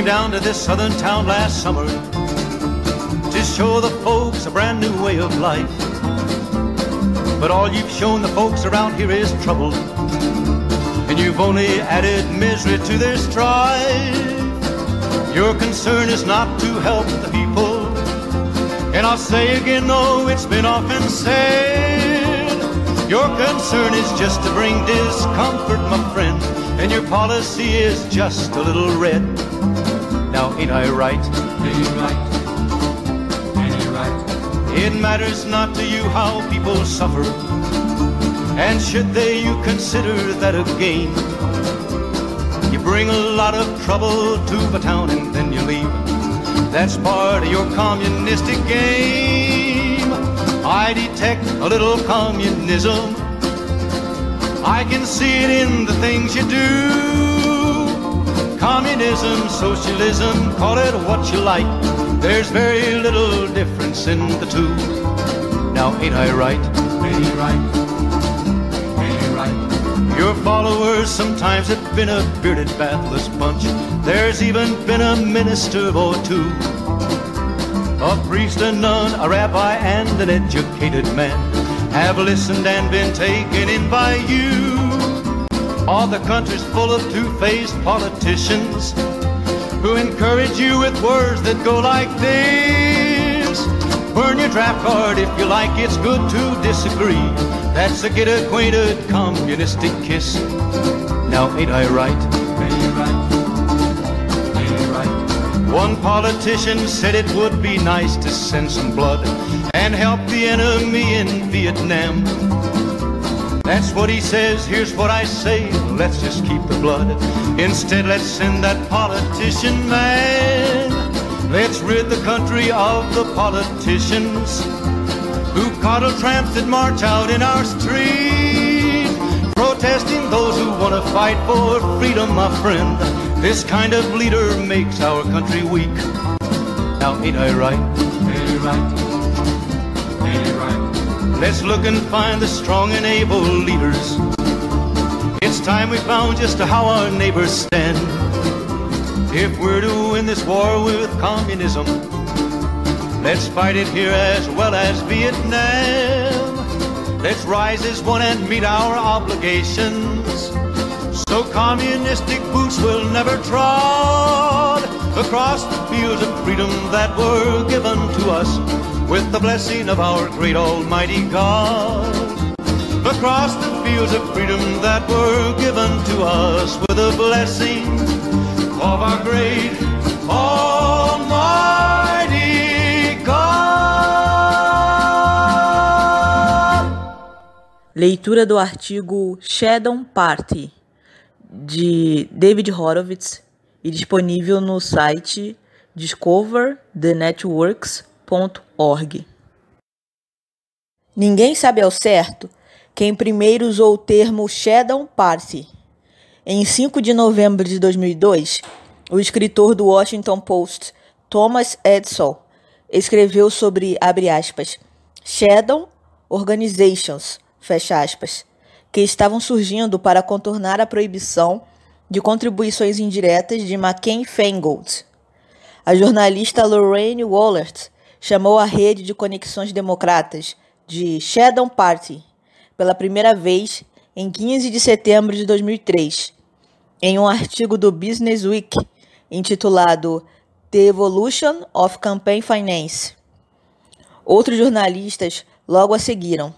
came down to this southern town last summer to show the folks a brand new way of life. But all you've shown the folks around here is trouble, and you've only added misery to their strife. Your concern is not to help the people, and I'll say again, though it's been often said, your concern is just to bring discomfort, my friend, and your policy is just a little red. Now, ain't I right? Ain't you right? Ain't you right? It matters not to you how people suffer, and should they, you consider that a gain. You bring a lot of trouble to the town and then you leave. That's part of your communistic game. I detect a little communism. I can see it in the things you do. Communism, socialism, call it what you like. There's very little difference in the two. Now, ain't I right? Ain't you right? Ain't right? Your followers sometimes have been a bearded, bathless bunch. There's even been a minister or two. A priest, a nun, a rabbi, and an educated man have listened and been taken in by you. All the country's full of two-faced politicians who encourage you with words that go like this. Burn your draft card if you like, it's good to disagree. That's a get acquainted communistic kiss. Now, ain't I right? Ain't right? Ain't right? One politician said it would be nice to send some blood and help the enemy in Vietnam. That's what he says, here's what I say, let's just keep the blood. Instead, let's send that politician man. Let's rid the country of the politicians who coddle tramps that march out in our street, protesting those who want to fight for freedom, my friend. This kind of leader makes our country weak. Now, ain't I right? Right? Let's look and find the strong and able leaders. It's time we found just how our neighbors stand. If we're to win this war with communism, let's fight it here as well as Vietnam. Let's rise as one and meet our obligations. So communistic boots will never trod across the fields of freedom that were given to us with the blessing of our great Almighty God. Across the fields of freedom that were given to us with the blessing of our great Almighty God. Leitura do artigo Shadow Party, de David Horowitz, e disponível no site Ninguém sabe ao certo quem primeiro usou o termo Shadow Party. Em 5 de novembro de 2002, o escritor do Washington Post, Thomas Edsall, escreveu sobre, abre aspas, Shadow Organizations, fecha aspas, que estavam surgindo para contornar a proibição de contribuições indiretas de McCain Feingold. A jornalista Lorraine Wallert chamou a rede de conexões democratas de Shadow Party pela primeira vez em 15 de setembro de 2003, em um artigo do Business Week intitulado The Evolution of Campaign Finance. Outros jornalistas logo a seguiram.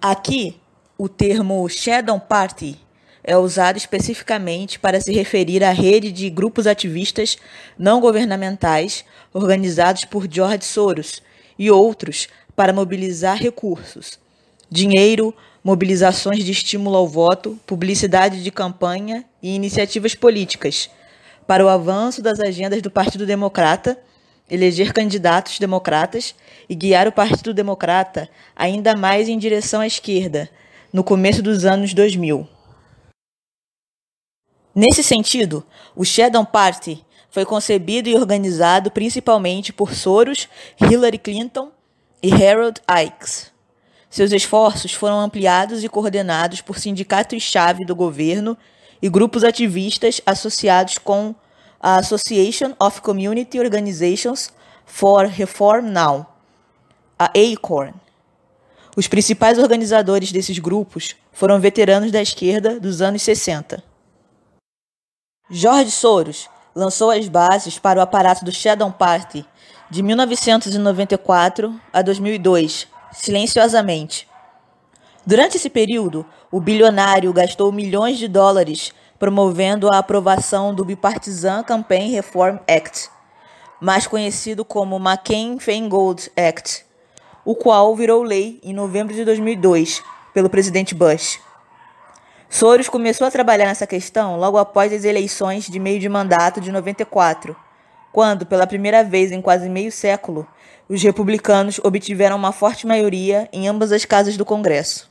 Aqui, o termo Shadow Party é usado especificamente para se referir à rede de grupos ativistas não governamentais organizados por George Soros e outros para mobilizar recursos, dinheiro, mobilizações de estímulo ao voto, publicidade de campanha e iniciativas políticas para o avanço das agendas do Partido Democrata, eleger candidatos democratas e guiar o Partido Democrata ainda mais em direção à esquerda, no começo dos anos 2000. Nesse sentido, o Shadow Party foi concebido e organizado principalmente por Soros, Hillary Clinton e Harold Ickes. Seus esforços foram ampliados e coordenados por sindicatos-chave do governo e grupos ativistas associados com a Association of Community Organizations for Reform Now, a ACORN. Os principais organizadores desses grupos foram veteranos da esquerda dos anos 60. George Soros lançou as bases para o aparato do Shadow Party de 1994 a 2002, silenciosamente. Durante esse período, o bilionário gastou milhões de dólares promovendo a aprovação do Bipartisan Campaign Reform Act, mais conhecido como McCain-Feingold Act, o qual virou lei em novembro de 2002 pelo presidente Bush. Soros começou a trabalhar nessa questão logo após as eleições de meio de mandato de 94, quando, pela primeira vez em quase meio século, os republicanos obtiveram uma forte maioria em ambas as casas do Congresso.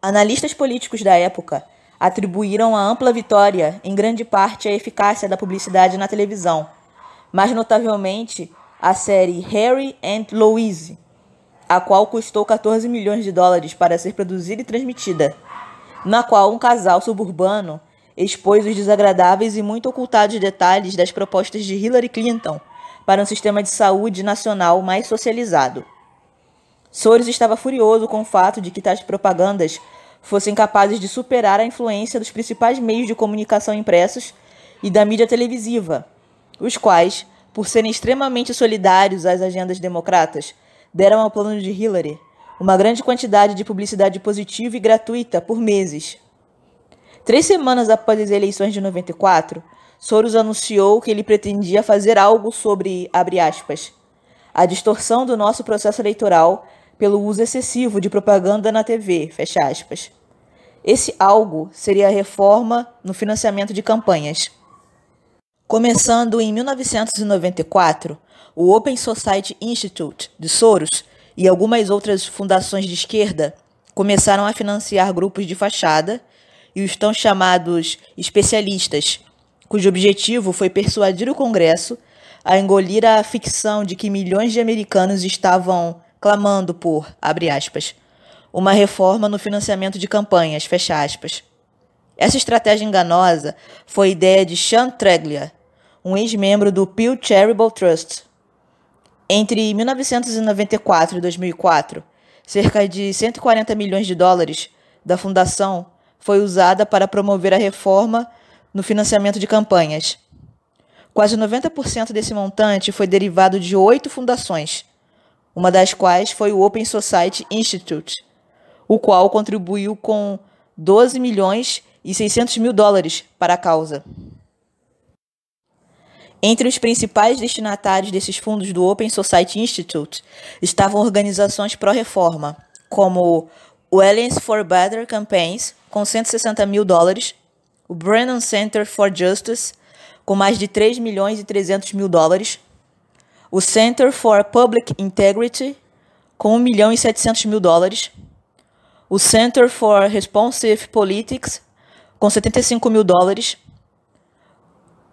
Analistas políticos da época atribuíram a ampla vitória, em grande parte, à eficácia da publicidade na televisão, mais notavelmente a série Harry and Louise, a qual custou 14 milhões de dólares para ser produzida e transmitida, na qual um casal suburbano expôs os desagradáveis e muito ocultados detalhes das propostas de Hillary Clinton para um sistema de saúde nacional mais socializado. Soros estava furioso com o fato de que tais propagandas fossem capazes de superar a influência dos principais meios de comunicação impressos e da mídia televisiva, os quais, por serem extremamente solidários às agendas democratas, deram ao plano de Hillary uma grande quantidade de publicidade positiva e gratuita por meses. Três semanas após as eleições de 94, Soros anunciou que ele pretendia fazer algo sobre, aspas, a distorção do nosso processo eleitoral pelo uso excessivo de propaganda na TV. Esse algo seria a reforma no financiamento de campanhas. Começando em 1994, o Open Society Institute de Soros e algumas outras fundações de esquerda começaram a financiar grupos de fachada e os tão chamados especialistas, cujo objetivo foi persuadir o Congresso a engolir a ficção de que milhões de americanos estavam clamando por, abre aspas, uma reforma no financiamento de campanhas, fecha aspas. Essa estratégia enganosa foi ideia de Sean Treglia, um ex-membro do Pew Charitable Trust. Entre 1994 e 2004, cerca de 140 milhões de dólares da fundação foi usada para promover a reforma no financiamento de campanhas. Quase 90% desse montante foi derivado de oito fundações, uma das quais foi o Open Society Institute, o qual contribuiu com 12 milhões e 600 mil dólares para a causa. Entre os principais destinatários desses fundos do Open Society Institute estavam organizações pró-reforma, como o Alliance for Better Campaigns, com 160 mil dólares, o Brennan Center for Justice, com mais de 3 milhões e 300 mil dólares, o Center for Public Integrity, com 1 milhão e 700 mil dólares, o Center for Responsive Politics, com 75 mil dólares,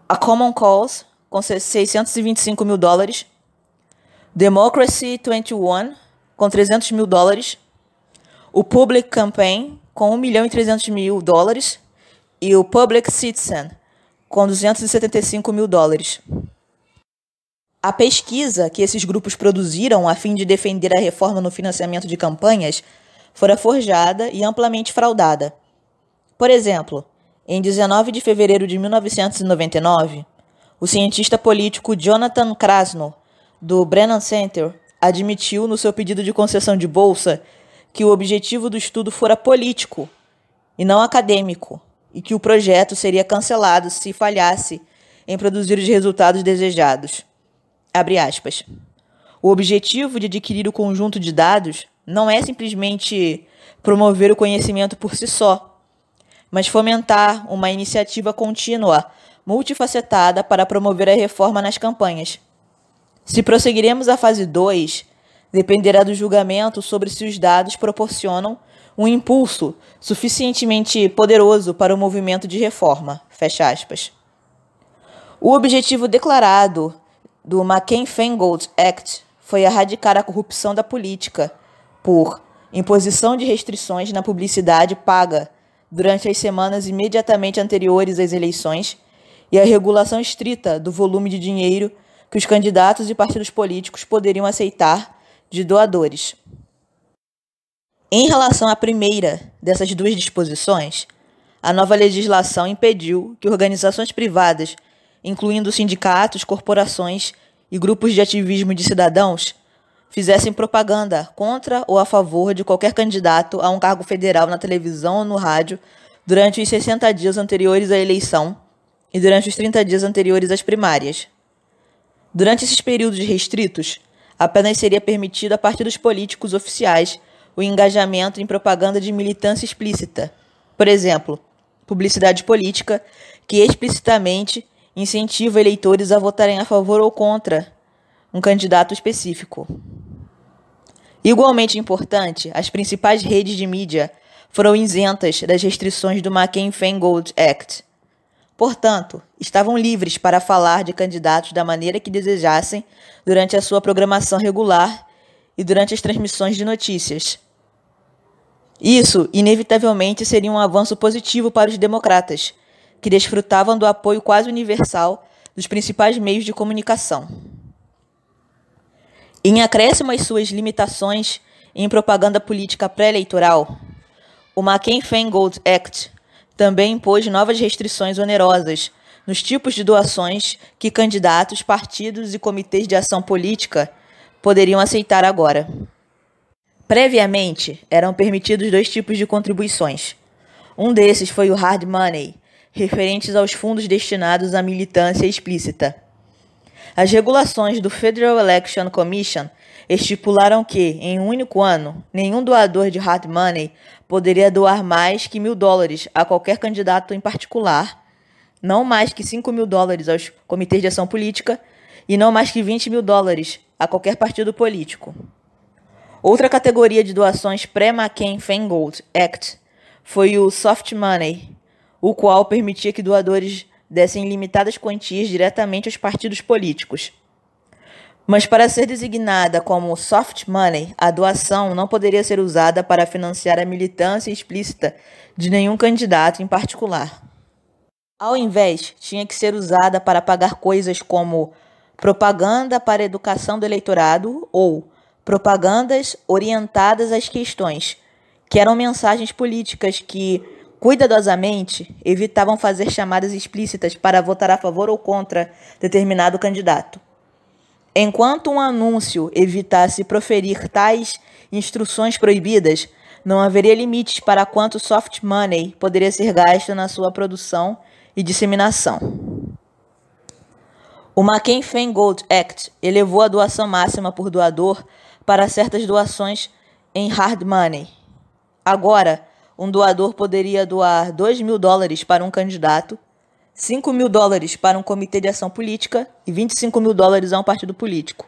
a Common Cause, com 625 mil dólares, Democracy 21, com 300 mil dólares, o Public Campaign, com 1 milhão e 300 mil dólares, e o Public Citizen, com 275 mil dólares. A pesquisa que esses grupos produziram a fim de defender a reforma no financiamento de campanhas fora forjada e amplamente fraudada. Por exemplo, em 19 de fevereiro de 1999, o cientista político Jonathan Krasno, do Brennan Center, admitiu no seu pedido de concessão de bolsa que o objetivo do estudo fora político e não acadêmico, e que o projeto seria cancelado se falhasse em produzir os resultados desejados. Abre aspas. O objetivo de adquirir o conjunto de dados não é simplesmente promover o conhecimento por si só, mas fomentar uma iniciativa contínua, multifacetada para promover a reforma nas campanhas. Se prosseguiremos à fase 2, dependerá do julgamento sobre se os dados proporcionam um impulso suficientemente poderoso para o movimento de reforma. Fecha aspas. O objetivo declarado do McCain-Feingold Act foi erradicar a corrupção da política por imposição de restrições na publicidade paga durante as semanas imediatamente anteriores às eleições e a regulação estrita do volume de dinheiro que os candidatos e partidos políticos poderiam aceitar de doadores. Em relação à primeira dessas duas disposições, a nova legislação impediu que organizações privadas, incluindo sindicatos, corporações e grupos de ativismo de cidadãos, fizessem propaganda contra ou a favor de qualquer candidato a um cargo federal na televisão ou no rádio durante os 60 dias anteriores à eleição e durante os 30 dias anteriores às primárias. Durante esses períodos restritos, apenas seria permitido a partidos políticos oficiais o engajamento em propaganda de militância explícita. Por exemplo, publicidade política que explicitamente incentiva eleitores a votarem a favor ou contra um candidato específico. Igualmente importante, as principais redes de mídia foram isentas das restrições do McCain-Feingold Act, Portanto, estavam livres para falar de candidatos da maneira que desejassem durante a sua programação regular e durante as transmissões de notícias. Isso, inevitavelmente, seria um avanço positivo para os democratas, que desfrutavam do apoio quase universal dos principais meios de comunicação. Em acréscimo às suas limitações em propaganda política pré-eleitoral, o McCain-Feingold Act também impôs novas restrições onerosas nos tipos de doações que candidatos, partidos e comitês de ação política poderiam aceitar agora. Previamente, eram permitidos dois tipos de contribuições. Um desses foi o hard money, referentes aos fundos destinados à militância explícita. As regulações do Federal Election Commission estipularam que, em um único ano, nenhum doador de hard money poderia doar mais que mil dólares a qualquer candidato em particular, não mais que 5 mil dólares aos comitês de ação política e não mais que 20 mil dólares a qualquer partido político. Outra categoria de doações pré-McCain-Feingold Act foi o soft money, o qual permitia que doadores dessem limitadas quantias diretamente aos partidos políticos. Mas para ser designada como soft money, a doação não poderia ser usada para financiar a militância explícita de nenhum candidato em particular. Ao invés, tinha que ser usada para pagar coisas como propaganda para educação do eleitorado ou propagandas orientadas às questões, que eram mensagens políticas que, cuidadosamente, evitavam fazer chamadas explícitas para votar a favor ou contra determinado candidato. Enquanto um anúncio evitasse proferir tais instruções proibidas, não haveria limites para quanto soft money poderia ser gasto na sua produção e disseminação. O McCain-Feingold Act elevou a doação máxima por doador para certas doações em hard money. Agora, um doador poderia doar 2 mil dólares para um candidato 5 mil dólares para um comitê de ação política e 25 mil dólares a um partido político.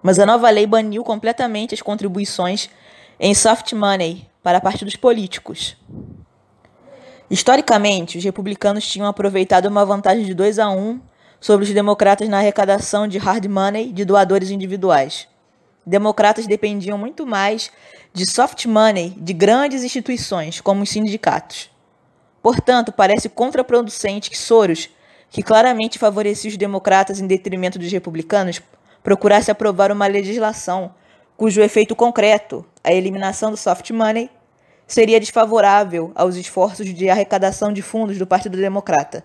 Mas a nova lei baniu completamente as contribuições em soft money para partidos políticos. Historicamente, os republicanos tinham aproveitado uma vantagem de 2 a 1 sobre os democratas na arrecadação de hard money de doadores individuais. Democratas dependiam muito mais de soft money de grandes instituições, como os sindicatos. Portanto, parece contraproducente que Soros, que claramente favorecia os democratas em detrimento dos republicanos, procurasse aprovar uma legislação cujo efeito concreto, a eliminação do soft money, seria desfavorável aos esforços de arrecadação de fundos do Partido Democrata.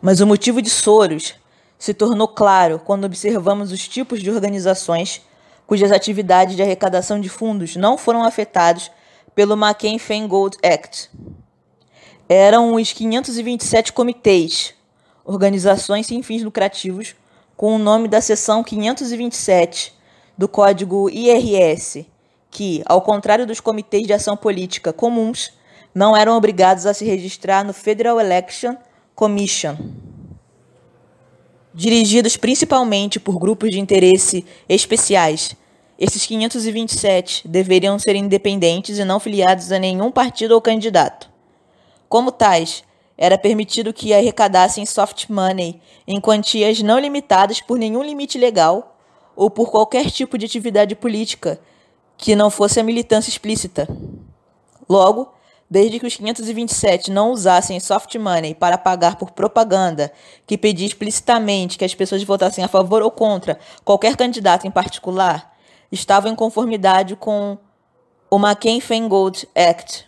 Mas o motivo de Soros se tornou claro quando observamos os tipos de organizações cujas atividades de arrecadação de fundos não foram afetados pelo McCain-Feingold Act eram os 527 comitês, organizações sem fins lucrativos, com o nome da seção 527 do Código IRS, que, ao contrário dos comitês de ação política comuns, não eram obrigados a se registrar no Federal Election Commission. Dirigidos principalmente por grupos de interesse especiais, esses 527 deveriam ser independentes e não filiados a nenhum partido ou candidato. Como tais, era permitido que arrecadassem soft money em quantias não limitadas por nenhum limite legal ou por qualquer tipo de atividade política que não fosse a militância explícita. Logo, desde que os 527 não usassem soft money para pagar por propaganda que pedia explicitamente que as pessoas votassem a favor ou contra qualquer candidato em particular, estavam em conformidade com o McCain-Feingold Act.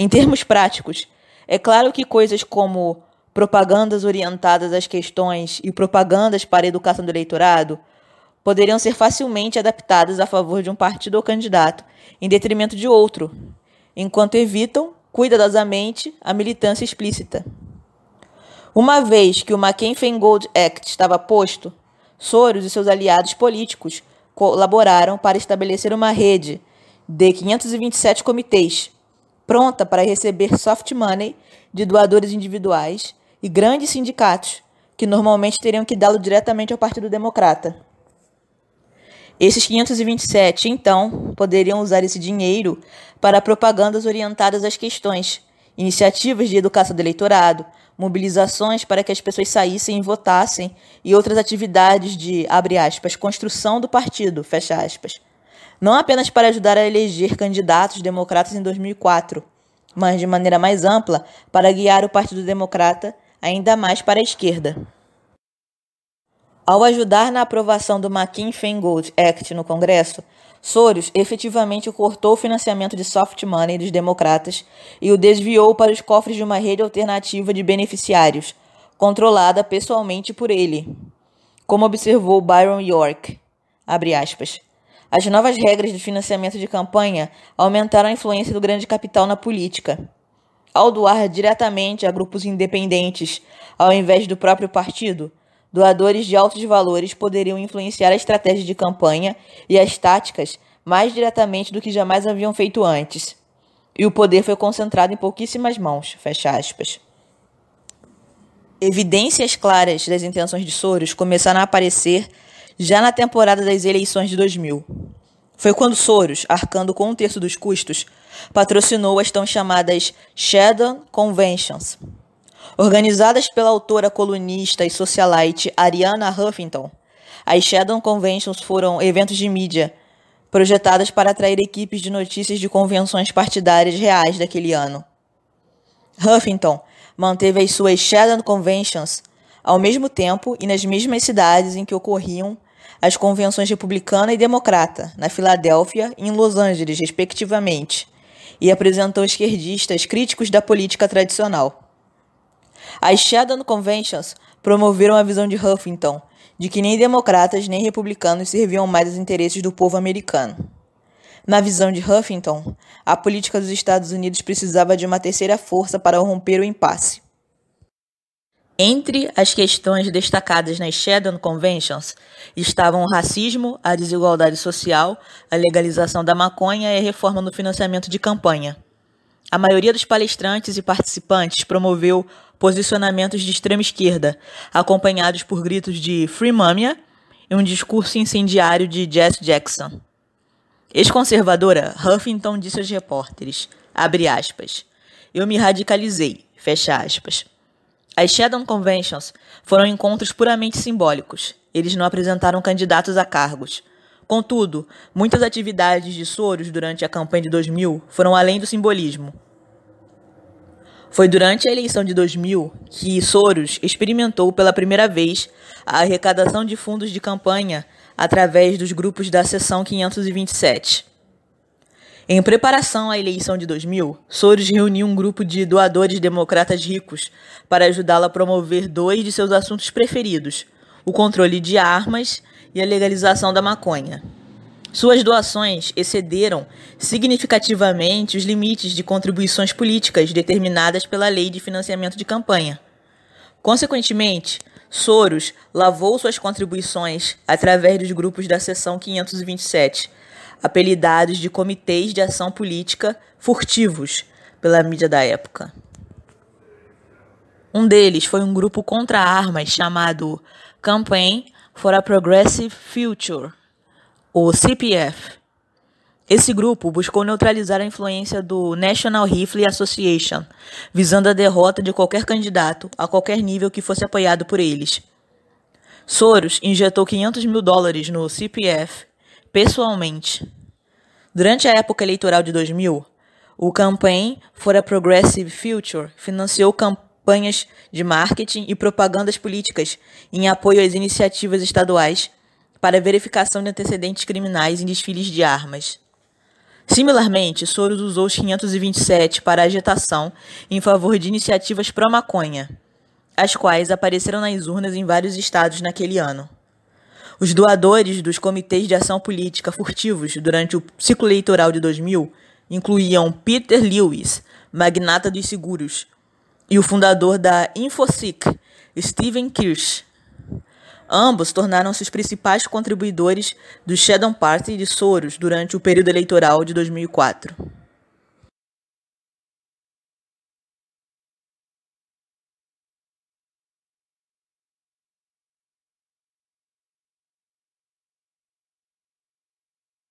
Em termos práticos, é claro que coisas como propagandas orientadas às questões e propagandas para a educação do eleitorado poderiam ser facilmente adaptadas a favor de um partido ou candidato, em detrimento de outro, enquanto evitam, cuidadosamente, a militância explícita. Uma vez que o McCain-Feingold Act estava posto, Soros e seus aliados políticos colaboraram para estabelecer uma rede de 527 comitês, pronta para receber soft money de doadores individuais e grandes sindicatos, que normalmente teriam que dá-lo diretamente ao Partido Democrata. Esses 527, então, poderiam usar esse dinheiro para propagandas orientadas às questões, iniciativas de educação do eleitorado, mobilizações para que as pessoas saíssem e votassem e outras atividades de, abre aspas, construção do partido, fecha aspas. Não apenas para ajudar a eleger candidatos democratas em 2004, mas de maneira mais ampla para guiar o Partido Democrata ainda mais para a esquerda. Ao ajudar na aprovação do McCain-Feingold Act no Congresso, Soros efetivamente cortou o financiamento de soft money dos democratas e o desviou para os cofres de uma rede alternativa de beneficiários, controlada pessoalmente por ele. Como observou Byron York, as novas regras de financiamento de campanha aumentaram a influência do grande capital na política. Ao doar diretamente a grupos independentes, ao invés do próprio partido, Doadores de altos valores poderiam influenciar a estratégia de campanha e as táticas mais diretamente do que jamais haviam feito antes. E o poder foi concentrado em pouquíssimas mãos. Fecha aspas. Evidências claras das intenções de Soros começaram a aparecer já na temporada das eleições de 2000. Foi quando Soros, arcando com um terço dos custos, patrocinou as tão chamadas Shadow Conventions, Organizadas pela autora colunista e socialite Ariana Huffington, as Shadow Conventions foram eventos de mídia projetadas para atrair equipes de notícias de convenções partidárias reais daquele ano. Huffington manteve as suas Shadow Conventions ao mesmo tempo e nas mesmas cidades em que ocorriam as convenções republicana e democrata, na Filadélfia e em Los Angeles, respectivamente, e apresentou esquerdistas críticos da política tradicional. As Shadow Conventions promoveram a visão de Huffington de que nem democratas nem republicanos serviam mais aos interesses do povo americano. Na visão de Huffington, a política dos Estados Unidos precisava de uma terceira força para romper o impasse. Entre as questões destacadas nas Shadow Conventions estavam o racismo, a desigualdade social, a legalização da maconha e a reforma no financiamento de campanha. A maioria dos palestrantes e participantes promoveu posicionamentos de extrema esquerda, acompanhados por gritos de Free Mumia e um discurso incendiário de Jess Jackson. Ex-conservadora, Huffington disse aos repórteres, aspas, eu me radicalizei, fecha aspas. As Shadow Conventions foram encontros puramente simbólicos. Eles não apresentaram candidatos a cargos. Contudo, muitas atividades de Soros durante a campanha de 2000 foram além do simbolismo. Foi durante a eleição de 2000 que Soros experimentou pela primeira vez a arrecadação de fundos de campanha através dos grupos da Seção 527. Em preparação à eleição de 2000, Soros reuniu um grupo de doadores democratas ricos para ajudá-lo a promover dois de seus assuntos preferidos: o controle de armas e a legalização da maconha. Suas doações excederam significativamente os limites de contribuições políticas determinadas pela Lei de Financiamento de Campanha. Consequentemente, Soros lavou suas contribuições através dos grupos da Seção 527, apelidados de Comitês de Ação Política Furtivos pela mídia da época. Um deles foi um grupo contra armas chamado Campaign for a Progressive Future, o CPF. Esse grupo buscou neutralizar a influência do National Rifle Association, visando a derrota de qualquer candidato, a qualquer nível que fosse apoiado por eles. Soros injetou 500 mil dólares no CPF pessoalmente. Durante a época eleitoral de 2000, O Campaign for a Progressive Future financiou campanhas de marketing e propagandas políticas em apoio às iniciativas estaduais para verificação de antecedentes criminais em desfiles de armas. Similarmente, Soros usou os 527 para agitação em favor de iniciativas pró-maconha, as quais apareceram nas urnas em vários estados naquele ano. Os doadores dos comitês de ação política furtivos durante o ciclo eleitoral de 2000 incluíam Peter Lewis, magnata dos seguros, e o fundador da Infosec, Steven Kirsch. Ambos tornaram-se os principais contribuidores do Shadow Party de Soros durante o período eleitoral de 2004.